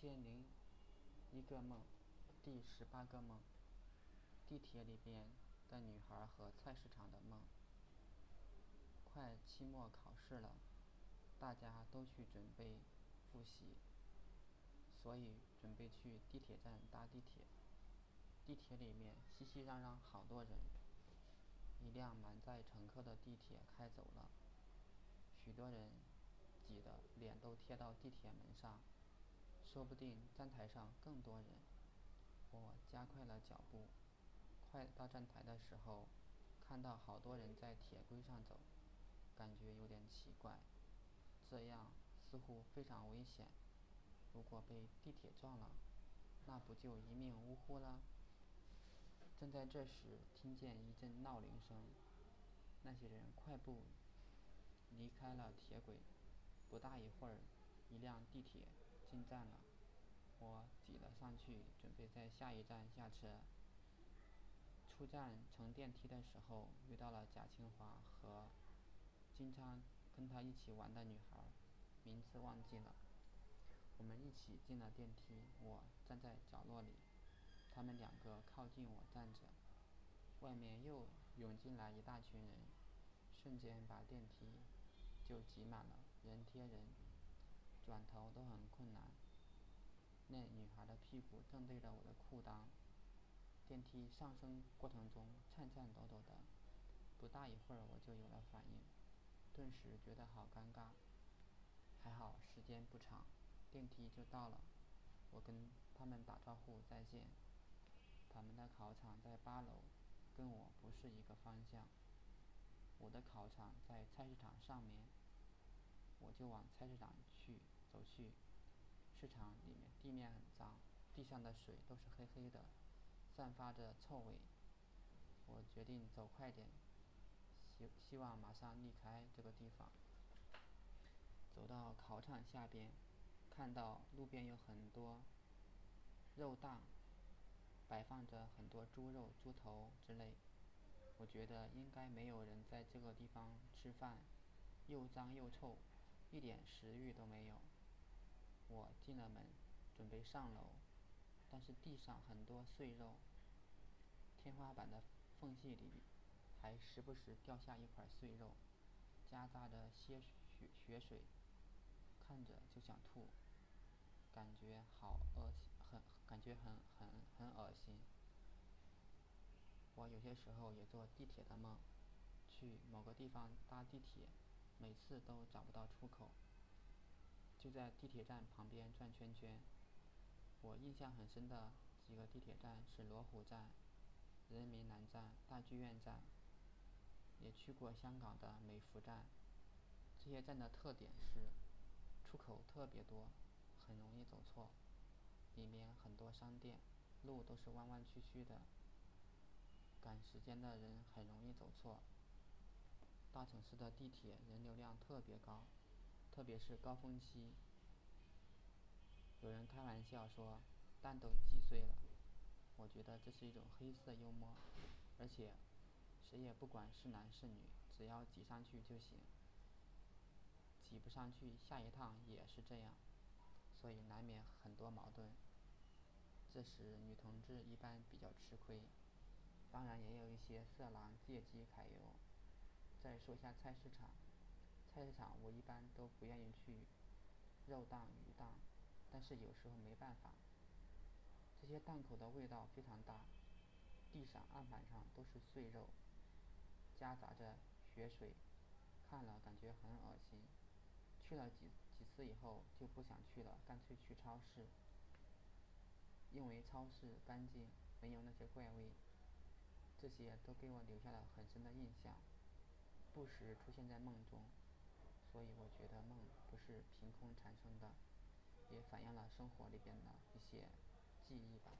千零一个梦，第十八个梦。地铁里边的女孩和菜市场的梦。快期末考试了，大家都去准备复习，所以准备去地铁站搭地铁。地铁里面熙熙攘攘，好多人。一辆满载乘客的地铁开走了，许多人挤得脸都贴到地铁门上。说不定站台上更多人。我加快了脚步，快到站台的时候，看到好多人在铁轨上走，感觉有点奇怪，这样似乎非常危险。如果被地铁撞了，那不就一命呜呼了？正在这时，听见一阵闹铃声，那些人快步离开了铁轨。不大一会儿，一辆地铁进站了。我挤了上去，准备在下一站下车。出站乘电梯的时候，遇到了贾清华和经常跟他一起玩的女孩，名字忘记了。我们一起进了电梯，我站在角落里，他们两个靠近我站着。外面又涌进来一大群人，瞬间把电梯就挤满了，人贴人，转头都很困难。那女孩的屁股正对着我的裤裆，电梯上升过程中颤颤抖抖的，不大一会儿我就有了反应，顿时觉得好尴尬。还好时间不长，电梯就到了，我跟他们打招呼再见。他们的考场在八楼，跟我不是一个方向。我的考场在菜市场上面，我就往菜市场走去。市场里面地面很脏，地上的水都是黑黑的，散发着臭味。我决定走快点，希希望马上离开这个地方。走到考场下边，看到路边有很多肉档，摆放着很多猪肉、猪头之类。我觉得应该没有人在这个地方吃饭，又脏又臭，一点食欲都没有。我进了门，准备上楼，但是地上很多碎肉，天花板的缝隙里还时不时掉下一块碎肉，夹杂着些血血水，看着就想吐，感觉好恶心，很感觉很很很恶心。我有些时候也做地铁的梦，去某个地方搭地铁，每次都找不到出口。就在地铁站旁边转圈圈。我印象很深的几个地铁站是罗湖站、人民南站、大剧院站，也去过香港的美孚站。这些站的特点是出口特别多，很容易走错，里面很多商店，路都是弯弯曲曲的，赶时间的人很容易走错。大城市的地铁人流量特别高。特别是高峰期，有人开玩笑说蛋都挤碎了，我觉得这是一种黑色幽默，而且谁也不管是男是女，只要挤上去就行，挤不上去下一趟也是这样，所以难免很多矛盾。这时女同志一般比较吃亏，当然也有一些色狼借机揩油。再说下菜市场。菜市场我一般都不愿意去，肉档、鱼档，但是有时候没办法。这些档口的味道非常大，地上、案板上都是碎肉，夹杂着血水，看了感觉很恶心。去了几几次以后就不想去了，干脆去超市，因为超市干净，没有那些怪味。这些都给我留下了很深的印象，不时出现在梦中。所以我觉得梦不是凭空产生的，也反映了生活里边的一些记忆吧。